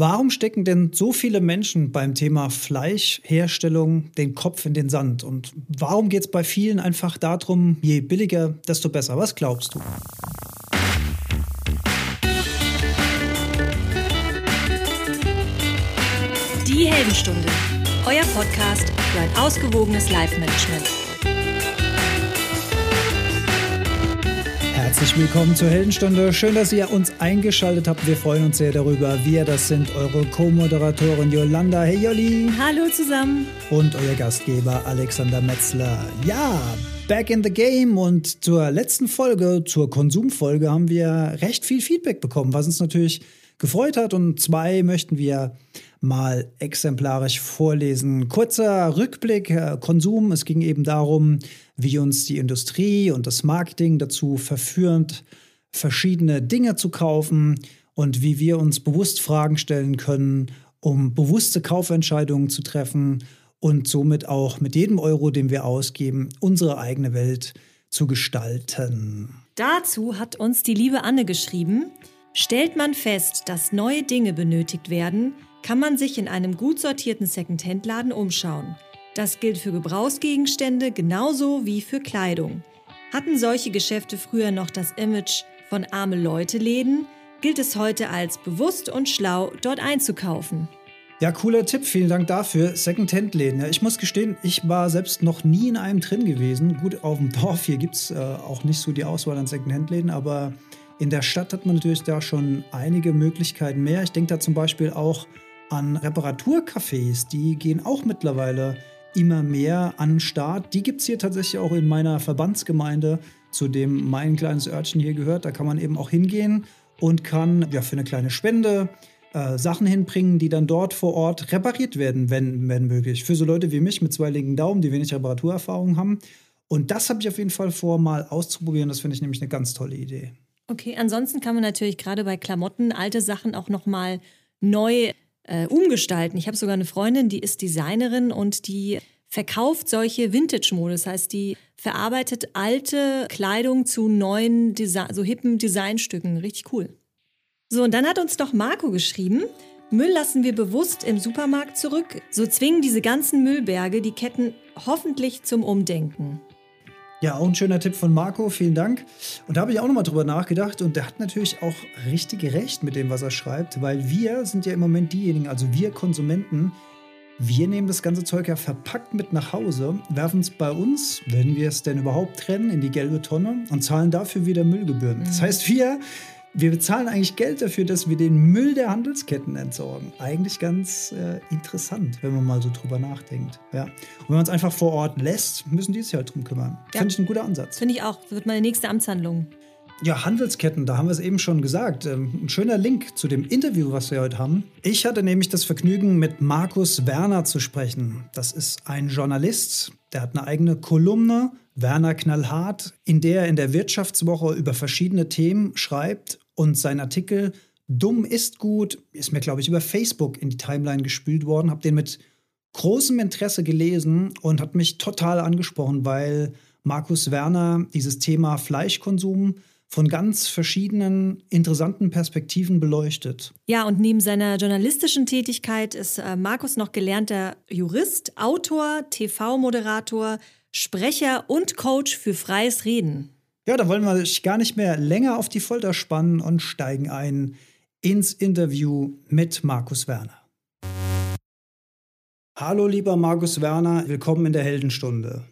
Warum stecken denn so viele Menschen beim Thema Fleischherstellung den Kopf in den Sand? Und warum geht es bei vielen einfach darum, je billiger, desto besser? Was glaubst du? Die Heldenstunde, euer Podcast für ein ausgewogenes Live-Management. Herzlich willkommen zur Heldenstunde. Schön, dass ihr uns eingeschaltet habt. Wir freuen uns sehr darüber. Wir, das sind eure Co-Moderatorin Yolanda. Hey Jolli. Hallo zusammen. Und euer Gastgeber Alexander Metzler. Ja, back in the game. Und zur letzten Folge, zur Konsumfolge, haben wir recht viel Feedback bekommen, was uns natürlich gefreut hat. Und zwei möchten wir mal exemplarisch vorlesen. Kurzer Rückblick, äh, Konsum. Es ging eben darum, wie uns die Industrie und das Marketing dazu verführt, verschiedene Dinge zu kaufen und wie wir uns bewusst Fragen stellen können, um bewusste Kaufentscheidungen zu treffen und somit auch mit jedem Euro, den wir ausgeben, unsere eigene Welt zu gestalten. Dazu hat uns die liebe Anne geschrieben, stellt man fest, dass neue Dinge benötigt werden, kann man sich in einem gut sortierten Second-Hand-Laden umschauen. Das gilt für Gebrauchsgegenstände genauso wie für Kleidung. Hatten solche Geschäfte früher noch das Image von arme Leute-Läden, gilt es heute als bewusst und schlau, dort einzukaufen. Ja, cooler Tipp, vielen Dank dafür. Second-Hand-Läden. Ich muss gestehen, ich war selbst noch nie in einem drin gewesen. Gut, auf dem Dorf hier gibt es äh, auch nicht so die Auswahl an Second-Hand-Läden, aber in der Stadt hat man natürlich da schon einige Möglichkeiten mehr. Ich denke da zum Beispiel auch an Reparaturcafés, die gehen auch mittlerweile immer mehr an den Start. Die gibt es hier tatsächlich auch in meiner Verbandsgemeinde, zu dem mein kleines Örtchen hier gehört. Da kann man eben auch hingehen und kann ja für eine kleine Spende äh, Sachen hinbringen, die dann dort vor Ort repariert werden, wenn, wenn möglich. Für so Leute wie mich mit zwei linken Daumen, die wenig Reparaturerfahrung haben. Und das habe ich auf jeden Fall vor, mal auszuprobieren. Das finde ich nämlich eine ganz tolle Idee. Okay, ansonsten kann man natürlich gerade bei Klamotten alte Sachen auch nochmal neu äh, umgestalten. Ich habe sogar eine Freundin, die ist Designerin und die verkauft solche Vintage-Mode. Das heißt, die verarbeitet alte Kleidung zu neuen, Desi so hippen Designstücken. Richtig cool. So, und dann hat uns doch Marco geschrieben, Müll lassen wir bewusst im Supermarkt zurück. So zwingen diese ganzen Müllberge die Ketten hoffentlich zum Umdenken. Ja, auch ein schöner Tipp von Marco, vielen Dank. Und da habe ich auch nochmal drüber nachgedacht und der hat natürlich auch richtig recht mit dem, was er schreibt, weil wir sind ja im Moment diejenigen, also wir Konsumenten, wir nehmen das ganze Zeug ja verpackt mit nach Hause, werfen es bei uns, wenn wir es denn überhaupt trennen, in die gelbe Tonne und zahlen dafür wieder Müllgebühren. Das mhm. heißt, wir wir bezahlen eigentlich Geld dafür, dass wir den Müll der Handelsketten entsorgen. Eigentlich ganz äh, interessant, wenn man mal so drüber nachdenkt. Ja. Und wenn man es einfach vor Ort lässt, müssen die sich halt drum kümmern. Ja. Finde ich ein guter Ansatz. Finde ich auch. Wird meine nächste Amtshandlung. Ja, Handelsketten, da haben wir es eben schon gesagt. Ähm, ein schöner Link zu dem Interview, was wir heute haben. Ich hatte nämlich das Vergnügen, mit Markus Werner zu sprechen. Das ist ein Journalist, der hat eine eigene Kolumne, Werner Knallhart, in der er in der Wirtschaftswoche über verschiedene Themen schreibt und sein Artikel Dumm ist gut ist mir, glaube ich, über Facebook in die Timeline gespült worden, habe den mit großem Interesse gelesen und hat mich total angesprochen, weil Markus Werner dieses Thema Fleischkonsum von ganz verschiedenen interessanten Perspektiven beleuchtet. Ja, und neben seiner journalistischen Tätigkeit ist äh, Markus noch gelernter Jurist, Autor, TV-Moderator, Sprecher und Coach für freies Reden. Ja, da wollen wir gar nicht mehr länger auf die Folter spannen und steigen ein ins Interview mit Markus Werner. Hallo lieber Markus Werner, willkommen in der Heldenstunde.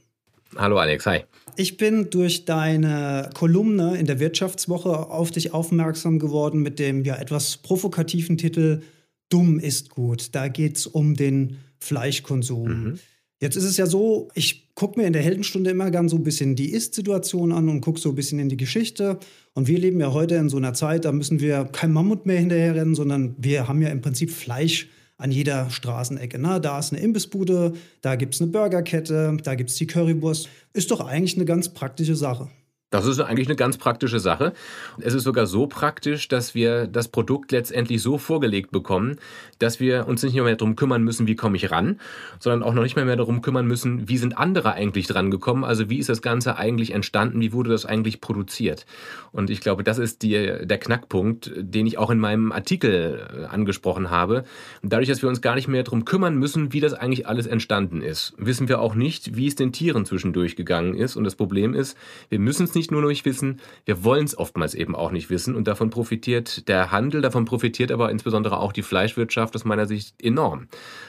Hallo Alex, hi. Ich bin durch deine Kolumne in der Wirtschaftswoche auf dich aufmerksam geworden mit dem ja etwas provokativen Titel Dumm ist gut. Da geht es um den Fleischkonsum. Mhm. Jetzt ist es ja so, ich gucke mir in der Heldenstunde immer gern so ein bisschen die Ist-Situation an und gucke so ein bisschen in die Geschichte. Und wir leben ja heute in so einer Zeit, da müssen wir kein Mammut mehr hinterherrennen, sondern wir haben ja im Prinzip Fleisch an jeder Straßenecke. Ne? Da ist eine Imbissbude, da gibt es eine Burgerkette, da gibt es die Currywurst. Ist doch eigentlich eine ganz praktische Sache. Das ist eigentlich eine ganz praktische Sache. Es ist sogar so praktisch, dass wir das Produkt letztendlich so vorgelegt bekommen, dass wir uns nicht mehr darum kümmern müssen, wie komme ich ran, sondern auch noch nicht mehr, mehr darum kümmern müssen, wie sind andere eigentlich dran gekommen, also wie ist das Ganze eigentlich entstanden, wie wurde das eigentlich produziert. Und ich glaube, das ist die, der Knackpunkt, den ich auch in meinem Artikel äh, angesprochen habe. dadurch, dass wir uns gar nicht mehr darum kümmern müssen, wie das eigentlich alles entstanden ist, wissen wir auch nicht, wie es den Tieren zwischendurch gegangen ist. Und das Problem ist, wir müssen es nicht nur nicht wissen, wir wollen es oftmals eben auch nicht wissen und davon profitiert der Handel, davon profitiert aber insbesondere auch die Fleischwirtschaft aus meiner Sicht enorm,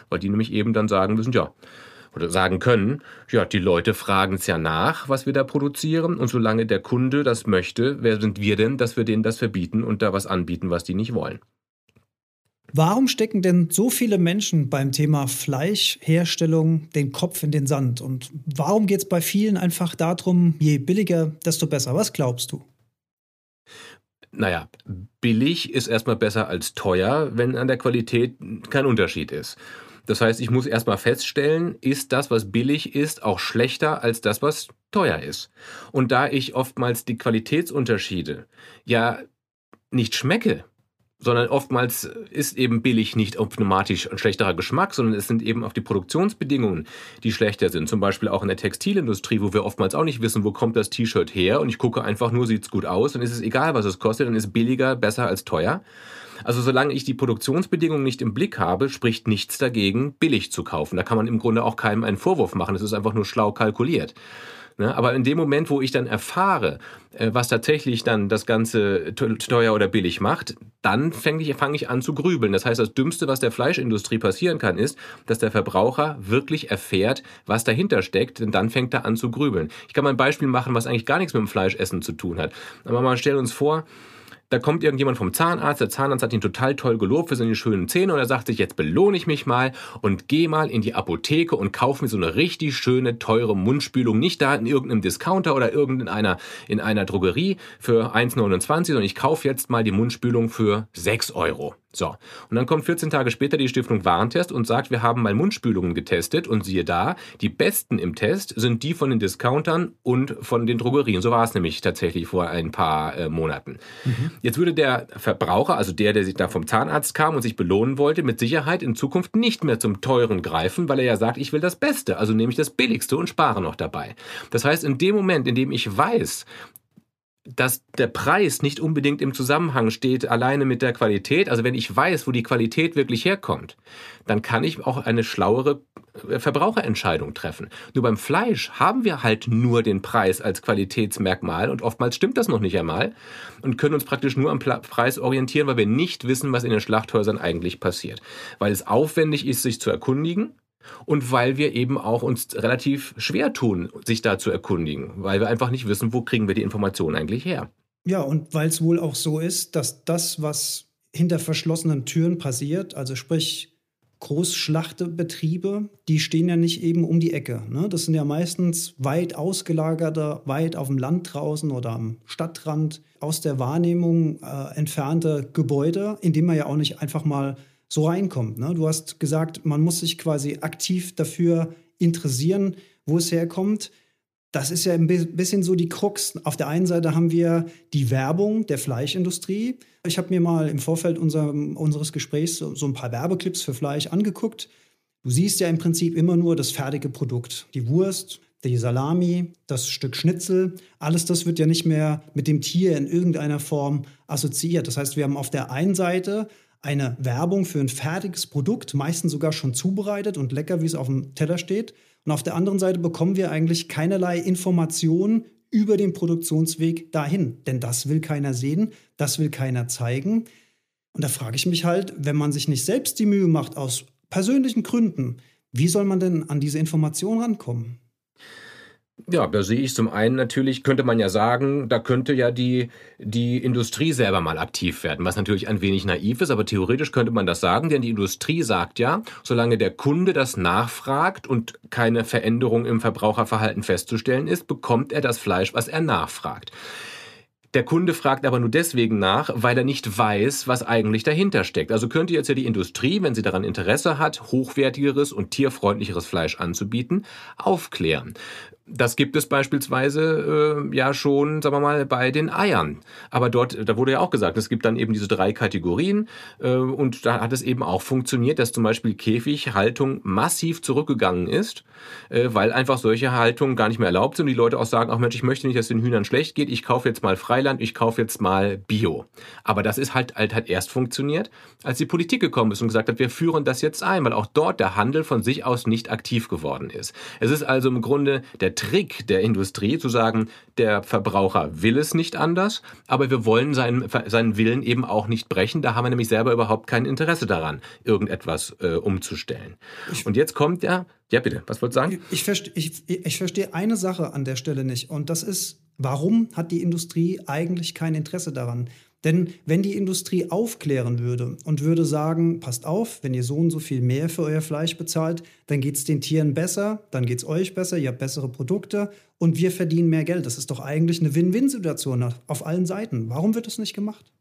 weil die nämlich eben dann sagen müssen, ja, oder sagen können, ja, die Leute fragen es ja nach, was wir da produzieren und solange der Kunde das möchte, wer sind wir denn, dass wir denen das verbieten und da was anbieten, was die nicht wollen. Warum stecken denn so viele Menschen beim Thema Fleischherstellung den Kopf in den Sand? Und warum geht es bei vielen einfach darum, je billiger, desto besser? Was glaubst du? Naja, billig ist erstmal besser als teuer, wenn an der Qualität kein Unterschied ist. Das heißt, ich muss erstmal feststellen, ist das, was billig ist, auch schlechter als das, was teuer ist. Und da ich oftmals die Qualitätsunterschiede ja nicht schmecke, sondern oftmals ist eben billig nicht automatisch ein schlechterer Geschmack, sondern es sind eben auch die Produktionsbedingungen, die schlechter sind. Zum Beispiel auch in der Textilindustrie, wo wir oftmals auch nicht wissen, wo kommt das T-Shirt her und ich gucke einfach nur, sieht es gut aus, dann ist es egal, was es kostet, dann ist billiger besser als teuer. Also solange ich die Produktionsbedingungen nicht im Blick habe, spricht nichts dagegen, billig zu kaufen. Da kann man im Grunde auch keinem einen Vorwurf machen. Es ist einfach nur schlau kalkuliert. Ne? Aber in dem Moment, wo ich dann erfahre, äh, was tatsächlich dann das Ganze teuer oder billig macht, dann fange ich, fang ich an zu grübeln. Das heißt, das Dümmste, was der Fleischindustrie passieren kann, ist, dass der Verbraucher wirklich erfährt, was dahinter steckt, denn dann fängt er an zu grübeln. Ich kann mal ein Beispiel machen, was eigentlich gar nichts mit dem Fleischessen zu tun hat. Aber mal stellen uns vor, da kommt irgendjemand vom Zahnarzt, der Zahnarzt hat ihn total toll gelobt für seine schönen Zähne und er sagt sich, jetzt belohne ich mich mal und gehe mal in die Apotheke und kaufe mir so eine richtig schöne, teure Mundspülung. Nicht da in irgendeinem Discounter oder irgendeiner in einer Drogerie für 1,29, sondern ich kaufe jetzt mal die Mundspülung für 6 Euro. So, und dann kommt 14 Tage später die Stiftung Warentest und sagt, wir haben mal Mundspülungen getestet und siehe da, die besten im Test sind die von den Discountern und von den Drogerien. So war es nämlich tatsächlich vor ein paar äh, Monaten. Mhm. Jetzt würde der Verbraucher, also der, der sich da vom Zahnarzt kam und sich belohnen wollte, mit Sicherheit in Zukunft nicht mehr zum teuren greifen, weil er ja sagt, ich will das Beste, also nehme ich das Billigste und spare noch dabei. Das heißt, in dem Moment, in dem ich weiß, dass der Preis nicht unbedingt im Zusammenhang steht alleine mit der Qualität. Also wenn ich weiß, wo die Qualität wirklich herkommt, dann kann ich auch eine schlauere äh, Verbraucherentscheidung treffen. Nur beim Fleisch haben wir halt nur den Preis als Qualitätsmerkmal und oftmals stimmt das noch nicht einmal und können uns praktisch nur am Preis orientieren, weil wir nicht wissen, was in den Schlachthäusern eigentlich passiert. Weil es aufwendig ist, sich zu erkundigen und weil wir eben auch uns relativ schwer tun, sich da zu erkundigen, weil wir einfach nicht wissen, wo kriegen wir die Informationen eigentlich her. Ja, und weil es wohl auch so ist, dass das, was hinter verschlossenen Türen passiert, also sprich Großschlachtebetriebe, die stehen ja nicht eben um die Ecke. Ne? Das sind ja meistens weit ausgelagerte, weit auf dem Land draußen oder am Stadtrand aus der Wahrnehmung äh, entfernte Gebäude, in denen man ja auch nicht einfach mal so reinkommt. Ne? Du hast gesagt, man muss sich quasi aktiv dafür interessieren, wo es herkommt. Das ist ja ein bisschen so die Krux. Auf der einen Seite haben wir die Werbung der Fleischindustrie. Ich habe mir mal im Vorfeld unser, unseres Gesprächs so, so ein paar Werbeclips für Fleisch angeguckt. Du siehst ja im Prinzip immer nur das fertige Produkt. Die Wurst, die Salami, das Stück Schnitzel, alles das wird ja nicht mehr mit dem Tier in irgendeiner Form assoziiert. Das heißt, wir haben auf der einen Seite eine Werbung für ein fertiges Produkt, meistens sogar schon zubereitet und lecker, wie es auf dem Teller steht. Und auf der anderen Seite bekommen wir eigentlich keinerlei Informationen über den Produktionsweg dahin. Denn das will keiner sehen, das will keiner zeigen. Und da frage ich mich halt, wenn man sich nicht selbst die Mühe macht aus persönlichen Gründen, wie soll man denn an diese Informationen rankommen? Ja, da sehe ich zum einen natürlich, könnte man ja sagen, da könnte ja die, die Industrie selber mal aktiv werden, was natürlich ein wenig naiv ist, aber theoretisch könnte man das sagen, denn die Industrie sagt ja, solange der Kunde das nachfragt und keine Veränderung im Verbraucherverhalten festzustellen ist, bekommt er das Fleisch, was er nachfragt. Der Kunde fragt aber nur deswegen nach, weil er nicht weiß, was eigentlich dahinter steckt. Also könnte jetzt ja die Industrie, wenn sie daran Interesse hat, hochwertigeres und tierfreundlicheres Fleisch anzubieten, aufklären. Das gibt es beispielsweise äh, ja schon, sagen wir mal, bei den Eiern. Aber dort, da wurde ja auch gesagt, es gibt dann eben diese drei Kategorien äh, und da hat es eben auch funktioniert, dass zum Beispiel Käfighaltung massiv zurückgegangen ist, äh, weil einfach solche Haltungen gar nicht mehr erlaubt sind und die Leute auch sagen, ach Mensch, ich möchte nicht, dass den Hühnern schlecht geht, ich kaufe jetzt mal Freiland, ich kaufe jetzt mal Bio. Aber das ist halt, halt, halt erst funktioniert, als die Politik gekommen ist und gesagt hat, wir führen das jetzt ein, weil auch dort der Handel von sich aus nicht aktiv geworden ist. Es ist also im Grunde der Trick der Industrie zu sagen, der Verbraucher will es nicht anders, aber wir wollen seinen, seinen Willen eben auch nicht brechen. Da haben wir nämlich selber überhaupt kein Interesse daran, irgendetwas äh, umzustellen. Ich, und jetzt kommt ja, ja bitte, was wolltest du sagen? Ich, ich, ich verstehe eine Sache an der Stelle nicht und das ist, warum hat die Industrie eigentlich kein Interesse daran? Denn wenn die Industrie aufklären würde und würde sagen, passt auf, wenn ihr so und so viel mehr für euer Fleisch bezahlt, dann geht es den Tieren besser, dann geht es euch besser, ihr habt bessere Produkte und wir verdienen mehr Geld. Das ist doch eigentlich eine Win-Win-Situation auf allen Seiten. Warum wird das nicht gemacht?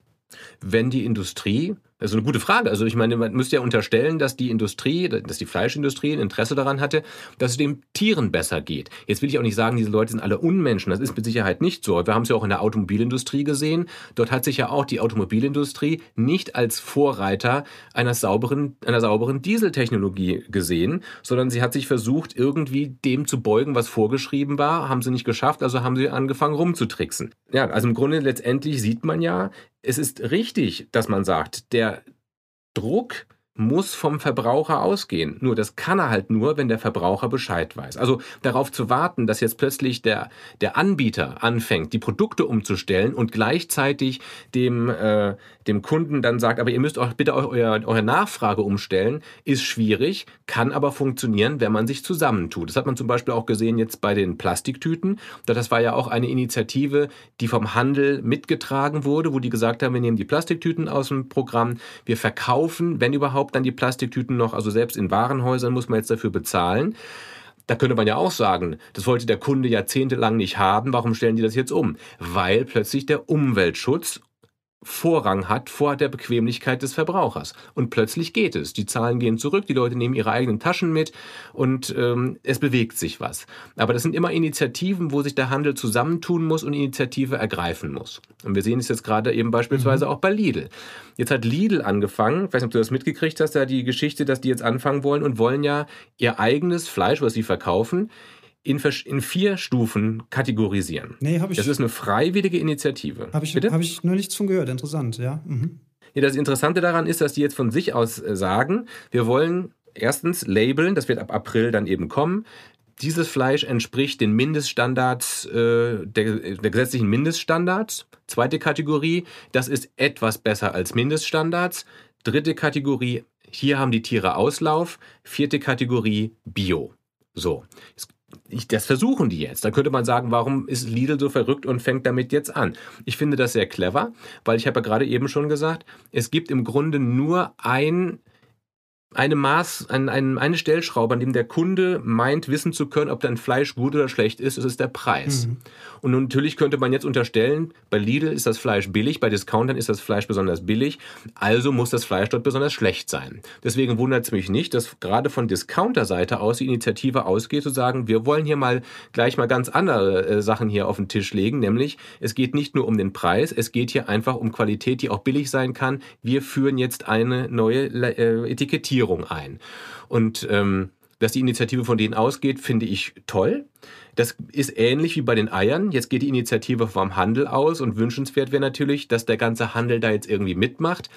Wenn die Industrie das ist eine gute Frage. Also ich meine, man müsste ja unterstellen, dass die Industrie, dass die Fleischindustrie ein Interesse daran hatte, dass es den Tieren besser geht. Jetzt will ich auch nicht sagen, diese Leute sind alle Unmenschen. Das ist mit Sicherheit nicht so. Wir haben es ja auch in der Automobilindustrie gesehen. Dort hat sich ja auch die Automobilindustrie nicht als Vorreiter einer sauberen, einer sauberen Dieseltechnologie gesehen, sondern sie hat sich versucht, irgendwie dem zu beugen, was vorgeschrieben war. Haben sie nicht geschafft, also haben sie angefangen rumzutricksen. Ja, also im Grunde letztendlich sieht man ja, es ist richtig, dass man sagt, der Druck muss vom Verbraucher ausgehen. Nur das kann er halt nur, wenn der Verbraucher Bescheid weiß. Also darauf zu warten, dass jetzt plötzlich der, der Anbieter anfängt, die Produkte umzustellen und gleichzeitig dem, äh, dem Kunden dann sagt, aber ihr müsst auch bitte euer, eure Nachfrage umstellen, ist schwierig, kann aber funktionieren, wenn man sich zusammentut. Das hat man zum Beispiel auch gesehen jetzt bei den Plastiktüten. Das war ja auch eine Initiative, die vom Handel mitgetragen wurde, wo die gesagt haben, wir nehmen die Plastiktüten aus dem Programm, wir verkaufen, wenn überhaupt, überhaupt dann die Plastiktüten noch? Also selbst in Warenhäusern muss man jetzt dafür bezahlen. Da könnte man ja auch sagen, das wollte der Kunde jahrzehntelang nicht haben, warum stellen die das jetzt um? Weil plötzlich der Umweltschutz Vorrang hat vor der Bequemlichkeit des Verbrauchers. Und plötzlich geht es. Die Zahlen gehen zurück, die Leute nehmen ihre eigenen Taschen mit und ähm, es bewegt sich was. Aber das sind immer Initiativen, wo sich der Handel zusammentun muss und Initiative ergreifen muss. Und wir sehen es jetzt gerade eben beispielsweise mhm. auch bei Lidl. Jetzt hat Lidl angefangen, ich weiß nicht, ob du das mitgekriegt hast, da die Geschichte, dass die jetzt anfangen wollen und wollen ja ihr eigenes Fleisch, was sie verkaufen, in, in vier Stufen kategorisieren. Nee, habe ich. Das ist eine freiwillige Initiative. Habe ich, hab ich nur nichts von gehört. Interessant, ja. Mhm. ja. Das Interessante daran ist, dass die jetzt von sich aus äh, sagen, wir wollen erstens labeln, das wird ab April dann eben kommen. Dieses Fleisch entspricht den Mindeststandards, äh, der, der gesetzlichen Mindeststandards. Zweite Kategorie, das ist etwas besser als Mindeststandards. Dritte Kategorie, hier haben die Tiere Auslauf. Vierte Kategorie, Bio. So, jetzt ich, das versuchen die jetzt. Da könnte man sagen, warum ist Lidl so verrückt und fängt damit jetzt an? Ich finde das sehr clever, weil ich habe ja gerade eben schon gesagt, es gibt im Grunde nur ein eine Maß, ein, ein, eine Stellschraube, an dem der Kunde meint, wissen zu können, ob dein Fleisch gut oder schlecht ist, ist der Preis. Mhm. Und natürlich könnte man jetzt unterstellen, bei Lidl ist das Fleisch billig, bei Discountern ist das Fleisch besonders billig, also muss das Fleisch dort besonders schlecht sein. Deswegen wundert es mich nicht, dass gerade von Discounter-Seite aus die Initiative ausgeht, zu sagen, wir wollen hier mal gleich mal ganz andere äh, Sachen hier auf den Tisch legen, nämlich es geht nicht nur um den Preis, es geht hier einfach um Qualität, die auch billig sein kann. Wir führen jetzt eine neue äh, Etikettierung ein. Und ähm, dass die Initiative von denen ausgeht, finde ich toll. Das ist ähnlich wie bei den Eiern. Jetzt geht die Initiative vom Handel aus und wünschenswert wäre natürlich, dass der ganze Handel da jetzt irgendwie mitmacht.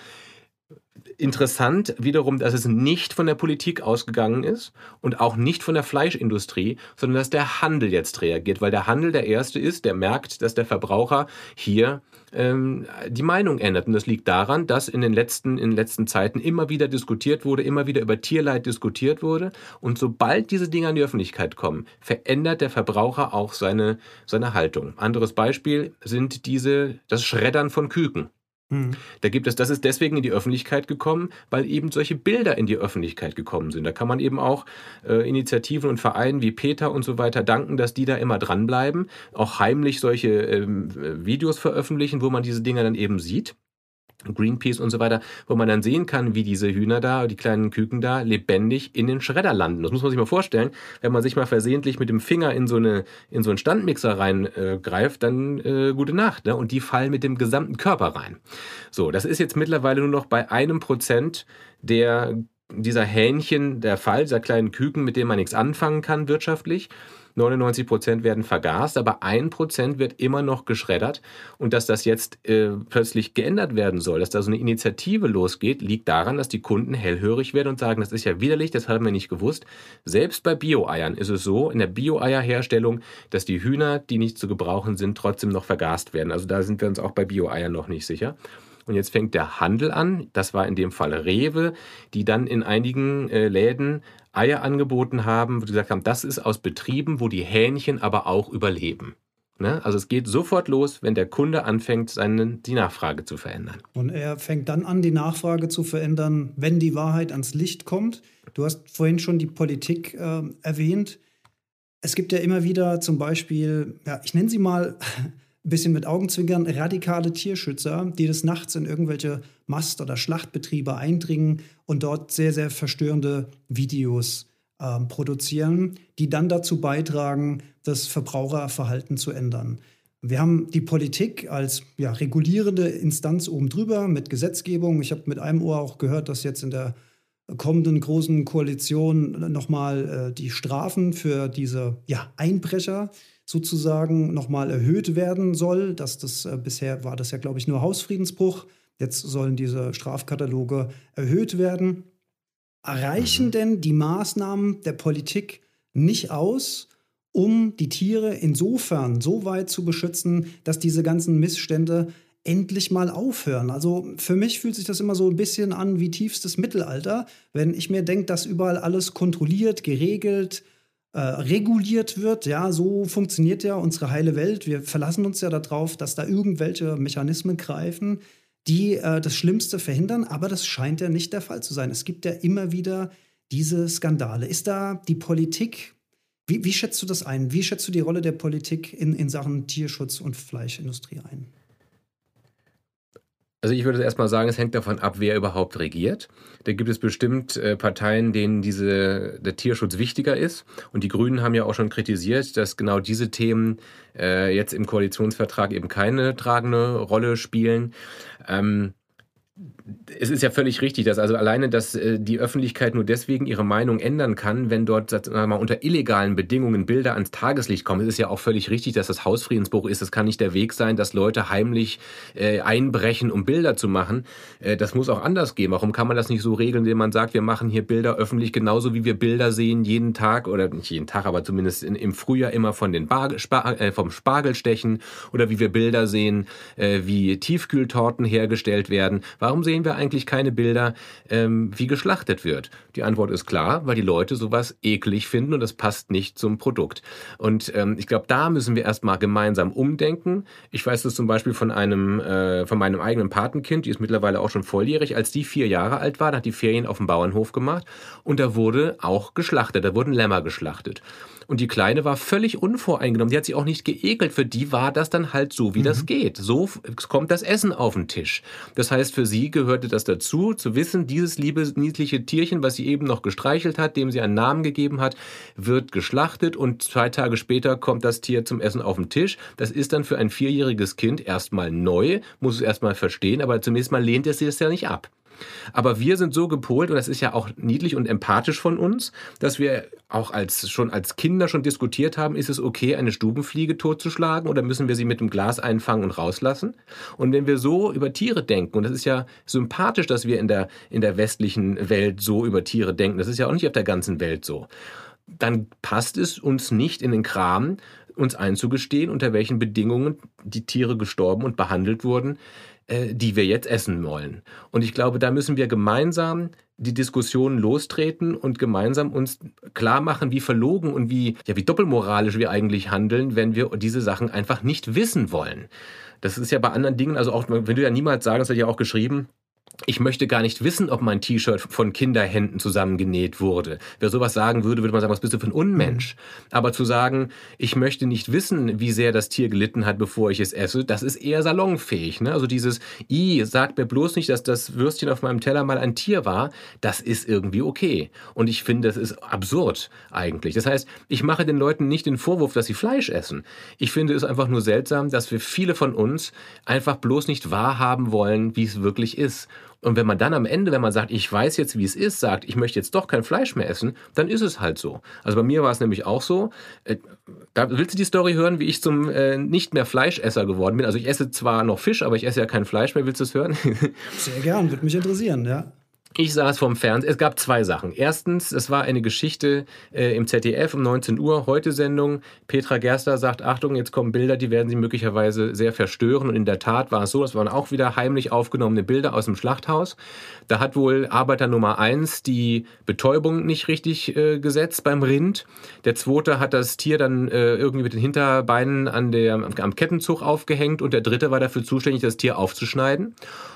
Interessant wiederum, dass es nicht von der Politik ausgegangen ist und auch nicht von der Fleischindustrie, sondern dass der Handel jetzt reagiert, weil der Handel der Erste ist, der merkt, dass der Verbraucher hier ähm, die Meinung ändert. Und das liegt daran, dass in den, letzten, in den letzten Zeiten immer wieder diskutiert wurde, immer wieder über Tierleid diskutiert wurde. Und sobald diese Dinge an die Öffentlichkeit kommen, verändert der Verbraucher auch seine, seine Haltung. Anderes Beispiel sind diese, das Schreddern von Küken. Mhm. Da gibt es, das ist deswegen in die Öffentlichkeit gekommen, weil eben solche Bilder in die Öffentlichkeit gekommen sind. Da kann man eben auch äh, Initiativen und Vereinen wie Peter und so weiter danken, dass die da immer dranbleiben, auch heimlich solche ähm, Videos veröffentlichen, wo man diese Dinge dann eben sieht. Greenpeace und so weiter, wo man dann sehen kann, wie diese Hühner da, die kleinen Küken da, lebendig in den Schredder landen. Das muss man sich mal vorstellen. Wenn man sich mal versehentlich mit dem Finger in so, eine, in so einen Standmixer reingreift, äh, dann äh, gute Nacht. Ne? Und die fallen mit dem gesamten Körper rein. So, das ist jetzt mittlerweile nur noch bei einem Prozent der dieser Hähnchen der Fall, dieser kleinen Küken, mit denen man nichts anfangen kann wirtschaftlich. 99 Prozent werden vergast, aber ein Prozent wird immer noch geschreddert. Und dass das jetzt äh, plötzlich geändert werden soll, dass da so eine Initiative losgeht, liegt daran, dass die Kunden hellhörig werden und sagen, das ist ja widerlich, das haben wir nicht gewusst. Selbst bei Bio-Eiern ist es so, in der Bio-Eierherstellung, dass die Hühner, die nicht zu gebrauchen sind, trotzdem noch vergast werden. Also da sind wir uns auch bei Bio-Eiern noch nicht sicher. Und jetzt fängt der Handel an, das war in dem Fall Rewe, die dann in einigen äh, Läden Eier angeboten haben, wo sie gesagt haben, das ist aus Betrieben, wo die Hähnchen aber auch überleben. Ne? Also es geht sofort los, wenn der Kunde anfängt, seine, die Nachfrage zu verändern. Und er fängt dann an, die Nachfrage zu verändern, wenn die Wahrheit ans Licht kommt. Du hast vorhin schon die Politik äh, erwähnt. Es gibt ja immer wieder zum Beispiel, ja, ich nenne sie mal ein bisschen mit Augenzwinkern, radikale Tierschützer, die des Nachts in irgendwelche Mast- oder Schlachtbetriebe eindringen und dort sehr, sehr verstörende Videos äh, produzieren, die dann dazu beitragen, das Verbraucherverhalten zu ändern. Wir haben die Politik als ja, regulierende Instanz oben drüber mit Gesetzgebung. Ich habe mit einem Ohr auch gehört, dass jetzt in der kommenden großen Koalition nochmal äh, die Strafen für diese ja, Einbrecher sozusagen nochmal erhöht werden soll. Dass das äh, bisher war das ja, glaube ich, nur Hausfriedensbruch. Jetzt sollen diese Strafkataloge erhöht werden. Erreichen mhm. denn die Maßnahmen der Politik nicht aus, um die Tiere insofern so weit zu beschützen, dass diese ganzen Missstände endlich mal aufhören. Also für mich fühlt sich das immer so ein bisschen an wie tiefstes Mittelalter, wenn ich mir denke, dass überall alles kontrolliert, geregelt, äh, reguliert wird. Ja, so funktioniert ja unsere heile Welt. Wir verlassen uns ja darauf, dass da irgendwelche Mechanismen greifen, die äh, das Schlimmste verhindern. Aber das scheint ja nicht der Fall zu sein. Es gibt ja immer wieder diese Skandale. Ist da die Politik, wie, wie schätzt du das ein? Wie schätzt du die Rolle der Politik in, in Sachen Tierschutz und Fleischindustrie ein? Also ich würde erstmal sagen, es hängt davon ab, wer überhaupt regiert. Da gibt es bestimmt äh, Parteien, denen diese, der Tierschutz wichtiger ist. Und die Grünen haben ja auch schon kritisiert, dass genau diese Themen äh, jetzt im Koalitionsvertrag eben keine tragende Rolle spielen. Ähm, es ist ja völlig richtig, dass also alleine, dass äh, die Öffentlichkeit nur deswegen ihre Meinung ändern kann, wenn dort mal, unter illegalen Bedingungen Bilder ans Tageslicht kommen. Es ist ja auch völlig richtig, dass das Hausfriedensbruch ist. Das kann nicht der Weg sein, dass Leute heimlich äh, einbrechen, um Bilder zu machen. Äh, das muss auch anders gehen. Warum kann man das nicht so regeln, indem man sagt, wir machen hier Bilder öffentlich, genauso wie wir Bilder sehen jeden Tag oder nicht jeden Tag, aber zumindest in, im Frühjahr immer von den Bar Spar äh, vom Spargelstechen oder wie wir Bilder sehen, wie Tiefkühltorten hergestellt werden. Warum sehen wir eigentlich keine Bilder, ähm, wie geschlachtet wird? Die Antwort ist klar, weil die Leute sowas eklig finden und das passt nicht zum Produkt. Und ähm, ich glaube, da müssen wir erstmal gemeinsam umdenken. Ich weiß das zum Beispiel von einem, äh, von meinem eigenen Patenkind, die ist mittlerweile auch schon volljährig. Als die vier Jahre alt war, hat die Ferien auf dem Bauernhof gemacht und da wurde auch geschlachtet, da wurden Lämmer geschlachtet. Und die Kleine war völlig unvoreingenommen. Die hat sich auch nicht geekelt. Für die war das dann halt so, wie mhm. das geht. So kommt das Essen auf den Tisch. Das heißt, für sie gehörte das dazu, zu wissen, dieses liebe, niedliche Tierchen, was sie eben noch gestreichelt hat, dem sie einen Namen gegeben hat, wird geschlachtet und zwei Tage später kommt das Tier zum Essen auf den Tisch. Das ist dann für ein vierjähriges Kind erstmal neu, muss es erstmal verstehen, aber zunächst mal lehnt es sich das ja nicht ab. Aber wir sind so gepolt, und das ist ja auch niedlich und empathisch von uns, dass wir auch als, schon als Kinder schon diskutiert haben, ist es okay, eine Stubenfliege totzuschlagen oder müssen wir sie mit dem Glas einfangen und rauslassen? Und wenn wir so über Tiere denken, und das ist ja sympathisch, dass wir in der, in der westlichen Welt so über Tiere denken, das ist ja auch nicht auf der ganzen Welt so, dann passt es uns nicht in den Kram, uns einzugestehen, unter welchen Bedingungen die Tiere gestorben und behandelt wurden, äh, die wir jetzt essen wollen. Und ich glaube, da müssen wir gemeinsam die Diskussion lostreten und gemeinsam uns klar machen, wie verlogen und wie, ja, wie doppelmoralisch wir eigentlich handeln, wenn wir diese Sachen einfach nicht wissen wollen. Das ist ja bei anderen Dingen, also auch, wenn du ja niemals sagen, das hat ja auch geschrieben, ich möchte gar nicht wissen, ob mein T-Shirt von Kinderhänden zusammengenäht wurde. Wer sowas sagen würde, würde man sagen, was bist du für ein Unmensch? Mhm. Aber zu sagen, ich möchte nicht wissen, wie sehr das Tier gelitten hat, bevor ich es esse, das ist eher salonfähig. Ne? Also dieses, i, sagt mir bloß nicht, dass das Würstchen auf meinem Teller mal ein Tier war, das ist irgendwie okay. Und ich finde, das ist absurd eigentlich. Das heißt, ich mache den Leuten nicht den Vorwurf, dass sie Fleisch essen. Ich finde es einfach nur seltsam, dass wir viele von uns einfach bloß nicht wahrhaben wollen, wie es wirklich ist. Und wenn man dann am Ende, wenn man sagt, ich weiß jetzt, wie es ist, sagt, ich möchte jetzt doch kein Fleisch mehr essen, dann ist es halt so. Also bei mir war es nämlich auch so. Äh, da willst du die Story hören, wie ich zum äh, nicht mehr Fleischesser geworden bin? Also ich esse zwar noch Fisch, aber ich esse ja kein Fleisch mehr. Willst du es hören? Sehr gern, würde mich interessieren, ja. Ich saß vorm Fernsehen. Es gab zwei Sachen. Erstens, es war eine Geschichte äh, im ZDF um 19 Uhr, heute Sendung. Petra Gerster sagt, Achtung, jetzt kommen Bilder, die werden sie möglicherweise sehr verstören. Und in der Tat war es so, es waren auch wieder heimlich aufgenommene Bilder aus dem Schlachthaus. Da hat wohl Arbeiter Nummer eins die Betäubung nicht richtig äh, gesetzt beim Rind. Der zweite hat das Tier dann äh, irgendwie mit den Hinterbeinen an der, am Kettenzug aufgehängt und der dritte war dafür zuständig, das Tier aufzuschneiden.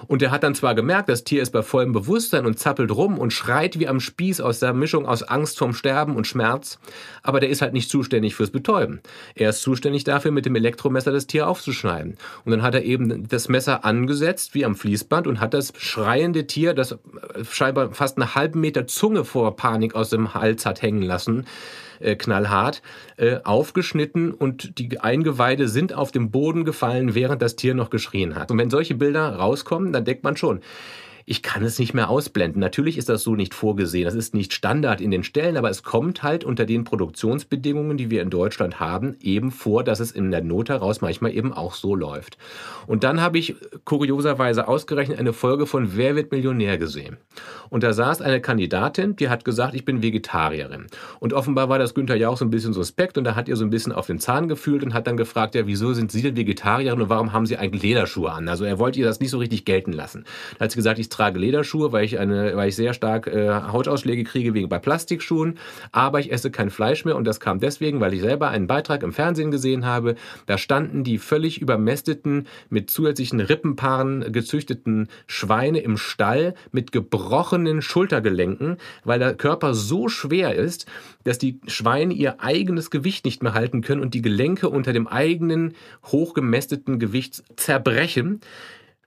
Und der hat dann zwar gemerkt, das Tier ist bei vollem Bewusstsein und zappelt rum und schreit wie am Spieß aus der Mischung aus Angst vorm Sterben und Schmerz, aber der ist halt nicht zuständig fürs Betäuben. Er ist zuständig dafür, mit dem Elektromesser das Tier aufzuschneiden. Und dann hat er eben das Messer angesetzt wie am Fließband und hat das schreiende Tier, das scheinbar fast einen halben Meter Zunge vor Panik aus dem Hals hat hängen lassen, äh, knallhart, äh, aufgeschnitten und die Eingeweide sind auf den Boden gefallen, während das Tier noch geschrien hat. Und wenn solche Bilder rauskommen, dann denkt man schon, ich kann es nicht mehr ausblenden. Natürlich ist das so nicht vorgesehen. Das ist nicht Standard in den Stellen, aber es kommt halt unter den Produktionsbedingungen, die wir in Deutschland haben, eben vor, dass es in der Not heraus manchmal eben auch so läuft. Und dann habe ich kurioserweise ausgerechnet eine Folge von Wer wird Millionär gesehen. Und da saß eine Kandidatin, die hat gesagt, ich bin Vegetarierin. Und offenbar war das Günther ja auch so ein bisschen suspekt und da hat ihr so ein bisschen auf den Zahn gefühlt und hat dann gefragt, ja, wieso sind Sie denn Vegetarierin und warum haben Sie eigentlich Lederschuhe an? Also er wollte ihr das nicht so richtig gelten lassen. Da hat sie gesagt, ich trage Lederschuhe, weil ich eine, weil ich sehr stark äh, Hautausschläge kriege wegen bei Plastikschuhen, aber ich esse kein Fleisch mehr und das kam deswegen, weil ich selber einen Beitrag im Fernsehen gesehen habe. Da standen die völlig übermästeten, mit zusätzlichen Rippenpaaren gezüchteten Schweine im Stall mit gebrochenen Schultergelenken, weil der Körper so schwer ist, dass die Schweine ihr eigenes Gewicht nicht mehr halten können und die Gelenke unter dem eigenen hochgemästeten Gewicht zerbrechen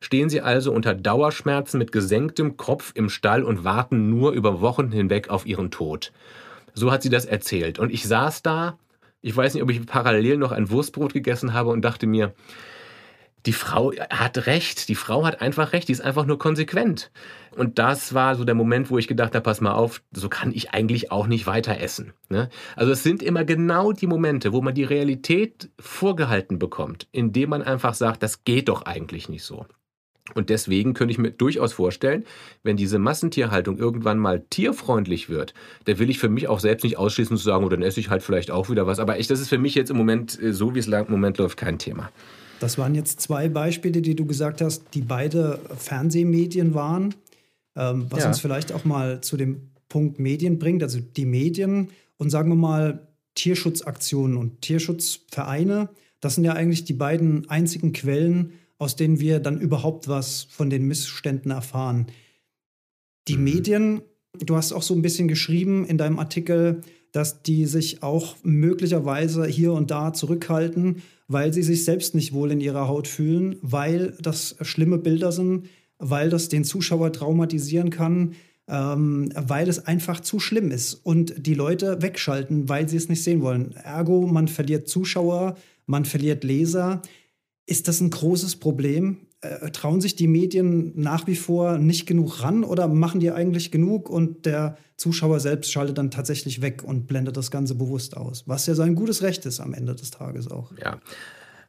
stehen sie also unter Dauerschmerzen mit gesenktem Kopf im Stall und warten nur über Wochen hinweg auf ihren Tod. So hat sie das erzählt. Und ich saß da, ich weiß nicht, ob ich parallel noch ein Wurstbrot gegessen habe und dachte mir, die Frau hat recht, die Frau hat einfach recht, die ist einfach nur konsequent. Und das war so der Moment, wo ich gedacht habe, pass mal auf, so kann ich eigentlich auch nicht weiter essen. Ne? Also es sind immer genau die Momente, wo man die Realität vorgehalten bekommt, indem man einfach sagt, das geht doch eigentlich nicht so. Und deswegen könnte ich mir durchaus vorstellen, wenn diese Massentierhaltung irgendwann mal tierfreundlich wird, da will ich für mich auch selbst nicht ausschließen zu sagen, oder oh, dann esse ich halt vielleicht auch wieder was. Aber echt, das ist für mich jetzt im Moment, äh, so wie es im Moment läuft, kein Thema. Das waren jetzt zwei Beispiele, die du gesagt hast, die beide Fernsehmedien waren. Ähm, was ja. uns vielleicht auch mal zu dem Punkt Medien bringt, also die Medien und sagen wir mal Tierschutzaktionen und Tierschutzvereine, das sind ja eigentlich die beiden einzigen Quellen, aus denen wir dann überhaupt was von den Missständen erfahren. Die mhm. Medien, du hast auch so ein bisschen geschrieben in deinem Artikel, dass die sich auch möglicherweise hier und da zurückhalten, weil sie sich selbst nicht wohl in ihrer Haut fühlen, weil das schlimme Bilder sind, weil das den Zuschauer traumatisieren kann, ähm, weil es einfach zu schlimm ist und die Leute wegschalten, weil sie es nicht sehen wollen. Ergo, man verliert Zuschauer, man verliert Leser. Ist das ein großes Problem? Äh, trauen sich die Medien nach wie vor nicht genug ran oder machen die eigentlich genug und der Zuschauer selbst schaltet dann tatsächlich weg und blendet das Ganze bewusst aus? Was ja sein gutes Recht ist am Ende des Tages auch. Ja,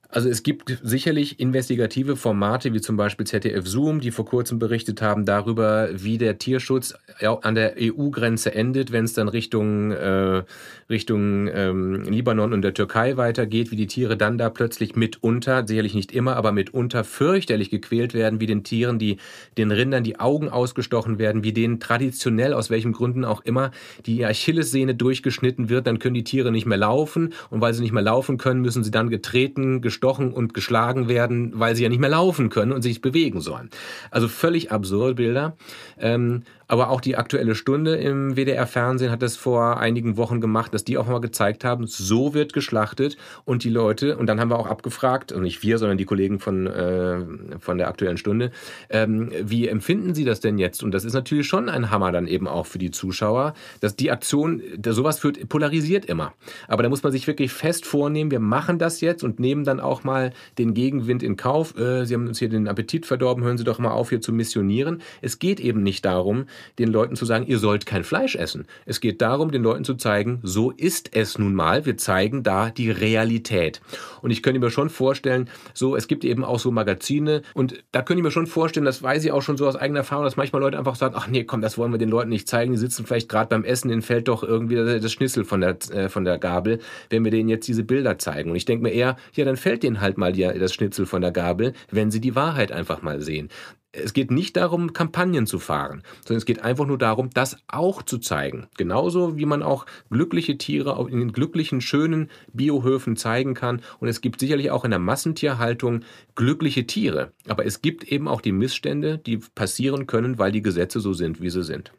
also es gibt sicherlich investigative Formate wie zum Beispiel ZDF Zoom, die vor kurzem berichtet haben darüber, wie der Tierschutz an der EU-Grenze endet, wenn es dann Richtung, äh, Richtung ähm, Libanon und der Türkei weitergeht, wie die Tiere dann da plötzlich mitunter, sicherlich nicht immer, aber mitunter fürchterlich gequält werden, wie den Tieren, die den Rindern die Augen ausgestochen werden, wie denen traditionell, aus welchen Gründen auch immer, die Achillessehne durchgeschnitten wird, dann können die Tiere nicht mehr laufen und weil sie nicht mehr laufen können, müssen sie dann getreten, gestochen und geschlagen werden, weil sie ja nicht mehr laufen können und sich bewegen sollen. Also völlig absurde Bilder. Ähm, aber auch die aktuelle Stunde im WDR-Fernsehen hat das vor einigen Wochen gemacht, dass die auch mal gezeigt haben, so wird geschlachtet und die Leute, und dann haben wir auch abgefragt, und nicht wir, sondern die Kollegen von, äh, von der aktuellen Stunde, ähm, wie empfinden sie das denn jetzt? Und das ist natürlich schon ein Hammer dann eben auch für die Zuschauer, dass die Aktion, sowas führt, polarisiert immer. Aber da muss man sich wirklich fest vornehmen, wir machen das jetzt und nehmen dann auch mal den Gegenwind in Kauf. Äh, sie haben uns hier den Appetit verdorben, hören Sie doch mal auf, hier zu missionieren. Es geht eben nicht darum, den Leuten zu sagen, ihr sollt kein Fleisch essen. Es geht darum, den Leuten zu zeigen, so ist es nun mal. Wir zeigen da die Realität. Und ich könnte mir schon vorstellen, so, es gibt eben auch so Magazine und da könnte ich mir schon vorstellen, das weiß ich auch schon so aus eigener Erfahrung, dass manchmal Leute einfach sagen, ach nee, komm, das wollen wir den Leuten nicht zeigen. Die sitzen vielleicht gerade beim Essen, ihnen fällt doch irgendwie das Schnitzel von der, äh, von der Gabel, wenn wir denen jetzt diese Bilder zeigen. Und ich denke mir eher, ja, dann fällt denen halt mal die, das Schnitzel von der Gabel, wenn sie die Wahrheit einfach mal sehen es geht nicht darum, Kampagnen zu fahren, sondern es geht einfach nur darum, das auch zu zeigen. Genauso wie man auch glückliche Tiere in den glücklichen, schönen Biohöfen zeigen kann. Und es gibt sicherlich auch in der Massentierhaltung glückliche Tiere. Aber es gibt eben auch die Missstände, die passieren können, weil die Gesetze so sind, wie sie sind.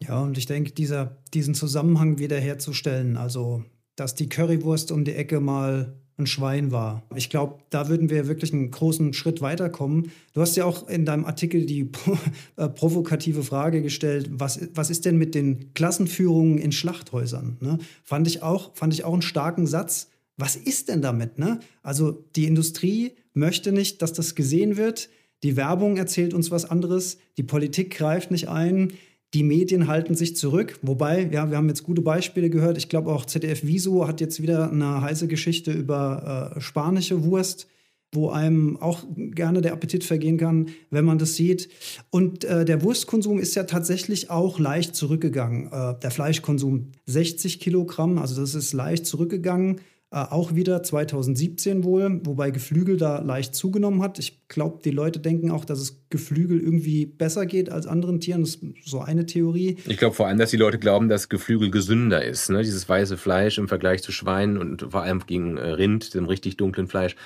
Ja, und ich denke, dieser, diesen Zusammenhang wiederherzustellen, also dass die Currywurst um die Ecke mal ein Schwein war. Ich glaube, da würden wir wirklich einen großen Schritt weiterkommen. Du hast ja auch in deinem Artikel die äh, provokative Frage gestellt, was, was ist denn mit den Klassenführungen in Schlachthäusern? Ne? Fand, ich auch, fand ich auch einen starken Satz. Was ist denn damit? Ne? Also die Industrie möchte nicht, dass das gesehen wird. Die Werbung erzählt uns was anderes. Die Politik greift nicht ein. Die Medien halten sich zurück, wobei, ja, wir haben jetzt gute Beispiele gehört. Ich glaube auch ZDF Viso hat jetzt wieder eine heiße Geschichte über äh, spanische Wurst, wo einem auch gerne der Appetit vergehen kann, wenn man das sieht. Und äh, der Wurstkonsum ist ja tatsächlich auch leicht zurückgegangen. Äh, der Fleischkonsum 60 Kilogramm, also das ist leicht zurückgegangen. Äh, auch wieder 2017 wohl, wobei Geflügel da leicht zugenommen hat. Ich glaube, die Leute denken auch, dass es Geflügel irgendwie besser geht als anderen Tieren. Das ist so eine Theorie. Ich glaube vor allem, dass die Leute glauben, dass Geflügel gesünder ist. Ne? Dieses weiße Fleisch im Vergleich zu Schweinen und vor allem gegen äh, Rind, dem richtig dunklen Fleisch,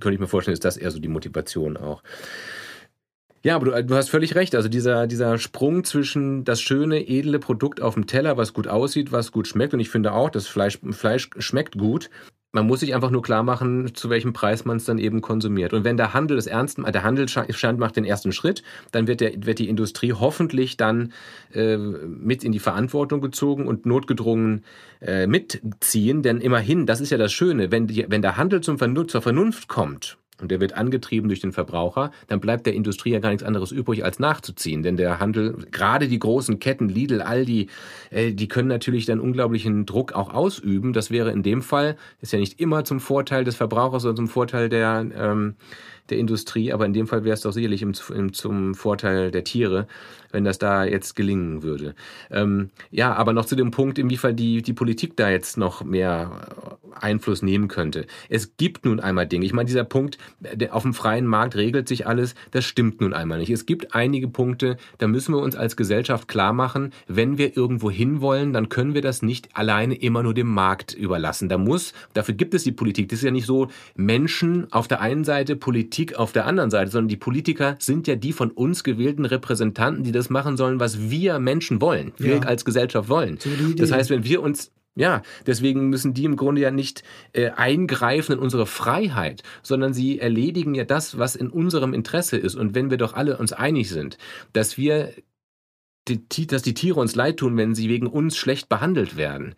könnte ich mir vorstellen, ist das eher so die Motivation auch. Ja, aber du, du, hast völlig recht. Also dieser, dieser Sprung zwischen das schöne, edle Produkt auf dem Teller, was gut aussieht, was gut schmeckt. Und ich finde auch, das Fleisch, Fleisch schmeckt gut. Man muss sich einfach nur klar machen, zu welchem Preis man es dann eben konsumiert. Und wenn der Handel das ernst, der Handelsstand macht den ersten Schritt, dann wird, der, wird die Industrie hoffentlich dann äh, mit in die Verantwortung gezogen und notgedrungen äh, mitziehen. Denn immerhin, das ist ja das Schöne, wenn, die, wenn der Handel zum Vernunft, zur Vernunft kommt und der wird angetrieben durch den Verbraucher, dann bleibt der Industrie ja gar nichts anderes übrig, als nachzuziehen. Denn der Handel, gerade die großen Ketten, Lidl, Aldi, äh, die können natürlich dann unglaublichen Druck auch ausüben. Das wäre in dem Fall, ist ja nicht immer zum Vorteil des Verbrauchers, sondern zum Vorteil der, ähm, der Industrie, aber in dem Fall wäre es doch sicherlich im, im, zum Vorteil der Tiere, wenn das da jetzt gelingen würde. Ähm, ja, aber noch zu dem Punkt, inwiefern die, die Politik da jetzt noch mehr Einfluss nehmen könnte. Es gibt nun einmal Dinge. Ich meine, dieser Punkt, der, auf dem freien Markt regelt sich alles, das stimmt nun einmal nicht. Es gibt einige Punkte, da müssen wir uns als Gesellschaft klar machen, wenn wir irgendwo hinwollen, dann können wir das nicht alleine immer nur dem Markt überlassen. Da muss, dafür gibt es die Politik. Das ist ja nicht so Menschen auf der einen Seite, Politik auf der anderen Seite, sondern die Politiker sind ja die von uns gewählten Repräsentanten, die das machen sollen, was wir Menschen wollen, wir ja. als Gesellschaft wollen. So das heißt, wenn wir uns ja, deswegen müssen die im Grunde ja nicht äh, eingreifen in unsere Freiheit, sondern sie erledigen ja das, was in unserem Interesse ist. Und wenn wir doch alle uns einig sind, dass wir die, dass die Tiere uns leid tun, wenn sie wegen uns schlecht behandelt werden,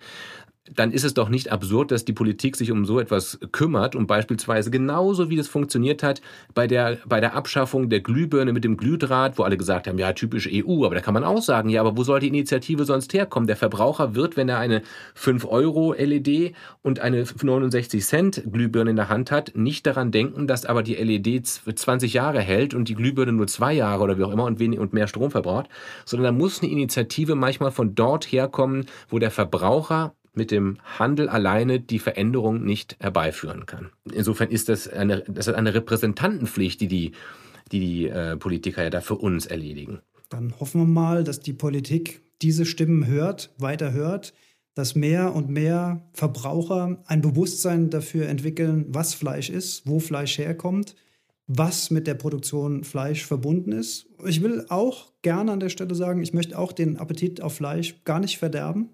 dann ist es doch nicht absurd, dass die Politik sich um so etwas kümmert und beispielsweise genauso wie das funktioniert hat bei der, bei der Abschaffung der Glühbirne mit dem Glühdraht, wo alle gesagt haben, ja, typisch EU, aber da kann man auch sagen, ja, aber wo soll die Initiative sonst herkommen? Der Verbraucher wird, wenn er eine 5 Euro LED und eine 69 Cent Glühbirne in der Hand hat, nicht daran denken, dass aber die LED 20 Jahre hält und die Glühbirne nur zwei Jahre oder wie auch immer und, wenig, und mehr Strom verbraucht, sondern da muss eine Initiative manchmal von dort herkommen, wo der Verbraucher mit dem Handel alleine die Veränderung nicht herbeiführen kann. Insofern ist das eine, das ist eine Repräsentantenpflicht, die die, die, die äh, Politiker ja da für uns erledigen. Dann hoffen wir mal, dass die Politik diese Stimmen hört, weiter hört. dass mehr und mehr Verbraucher ein Bewusstsein dafür entwickeln, was Fleisch ist, wo Fleisch herkommt, was mit der Produktion Fleisch verbunden ist. Ich will auch gerne an der Stelle sagen, ich möchte auch den Appetit auf Fleisch gar nicht verderben.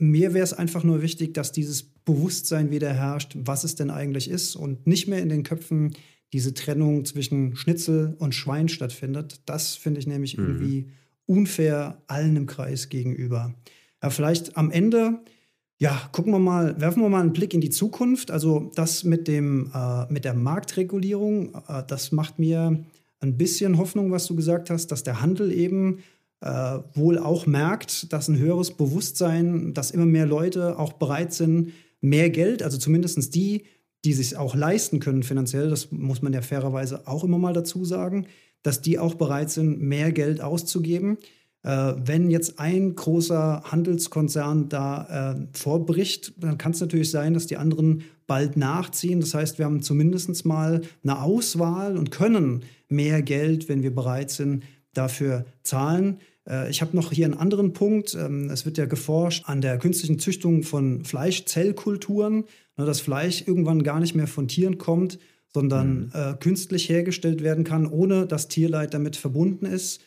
Mir wäre es einfach nur wichtig, dass dieses Bewusstsein wieder herrscht, was es denn eigentlich ist und nicht mehr in den Köpfen diese Trennung zwischen Schnitzel und Schwein stattfindet. Das finde ich nämlich mhm. irgendwie unfair allen im Kreis gegenüber. Ja, vielleicht am Ende, ja, gucken wir mal, werfen wir mal einen Blick in die Zukunft. Also das mit, dem, äh, mit der Marktregulierung, äh, das macht mir ein bisschen Hoffnung, was du gesagt hast, dass der Handel eben äh, wohl auch merkt, dass ein höheres Bewusstsein, dass immer mehr Leute auch bereit sind, mehr Geld, also zumindest die, die sich auch leisten können finanziell, das muss man ja fairerweise auch immer mal dazu sagen, dass die auch bereit sind, mehr Geld auszugeben. Äh, wenn jetzt ein großer Handelskonzern da äh, vorbricht, dann kann es natürlich sein, dass die anderen bald nachziehen. Das heißt, wir haben zumindest mal eine Auswahl und können mehr Geld, wenn wir bereit sind, dafür zahlen. Äh, ich habe noch hier einen anderen Punkt. Ähm, es wird ja geforscht an der künstlichen Züchtung von Fleischzellkulturen, ne, dass Fleisch irgendwann gar nicht mehr von Tieren kommt, sondern mhm. äh, künstlich hergestellt werden kann, ohne dass Tierleid damit verbunden ist.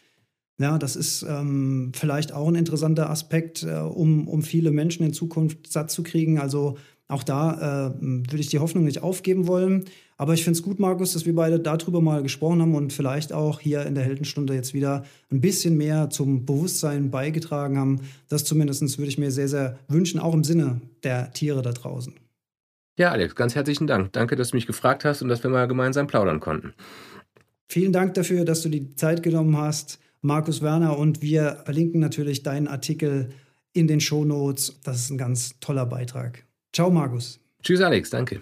Ja, das ist ähm, vielleicht auch ein interessanter Aspekt, äh, um, um viele Menschen in Zukunft satt zu kriegen. Also auch da äh, würde ich die Hoffnung nicht aufgeben wollen. Aber ich finde es gut, Markus, dass wir beide darüber mal gesprochen haben und vielleicht auch hier in der Heldenstunde jetzt wieder ein bisschen mehr zum Bewusstsein beigetragen haben. Das zumindest würde ich mir sehr, sehr wünschen, auch im Sinne der Tiere da draußen. Ja, Alex, ganz herzlichen Dank. Danke, dass du mich gefragt hast und dass wir mal gemeinsam plaudern konnten. Vielen Dank dafür, dass du die Zeit genommen hast. Markus Werner und wir verlinken natürlich deinen Artikel in den Show Notes. Das ist ein ganz toller Beitrag. Ciao, Markus. Tschüss, Alex. Danke.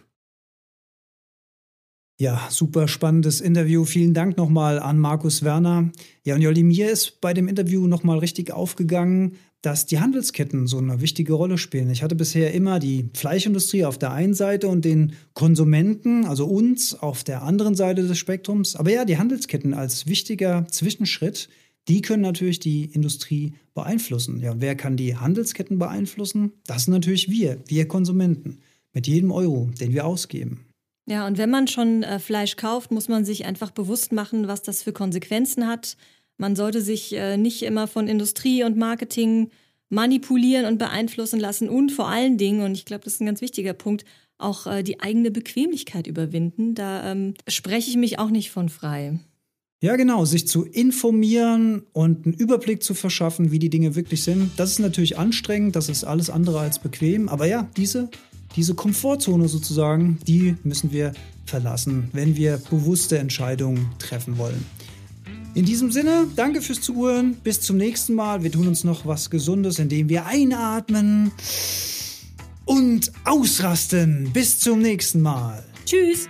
Ja, super spannendes Interview. Vielen Dank nochmal an Markus Werner. Ja, und Jolli, mir ist bei dem Interview nochmal richtig aufgegangen, dass die Handelsketten so eine wichtige Rolle spielen. Ich hatte bisher immer die Fleischindustrie auf der einen Seite und den Konsumenten, also uns, auf der anderen Seite des Spektrums. Aber ja, die Handelsketten als wichtiger Zwischenschritt die können natürlich die Industrie beeinflussen. Ja, wer kann die Handelsketten beeinflussen? Das sind natürlich wir, wir Konsumenten, mit jedem Euro, den wir ausgeben. Ja, und wenn man schon äh, Fleisch kauft, muss man sich einfach bewusst machen, was das für Konsequenzen hat. Man sollte sich äh, nicht immer von Industrie und Marketing manipulieren und beeinflussen lassen und vor allen Dingen, und ich glaube, das ist ein ganz wichtiger Punkt, auch äh, die eigene Bequemlichkeit überwinden. Da ähm, spreche ich mich auch nicht von frei. Ja, genau, sich zu informieren und einen Überblick zu verschaffen, wie die Dinge wirklich sind. Das ist natürlich anstrengend, das ist alles andere als bequem. Aber ja, diese, diese Komfortzone sozusagen, die müssen wir verlassen, wenn wir bewusste Entscheidungen treffen wollen. In diesem Sinne, danke fürs Zuhören. Bis zum nächsten Mal. Wir tun uns noch was Gesundes, indem wir einatmen und ausrasten. Bis zum nächsten Mal. Tschüss.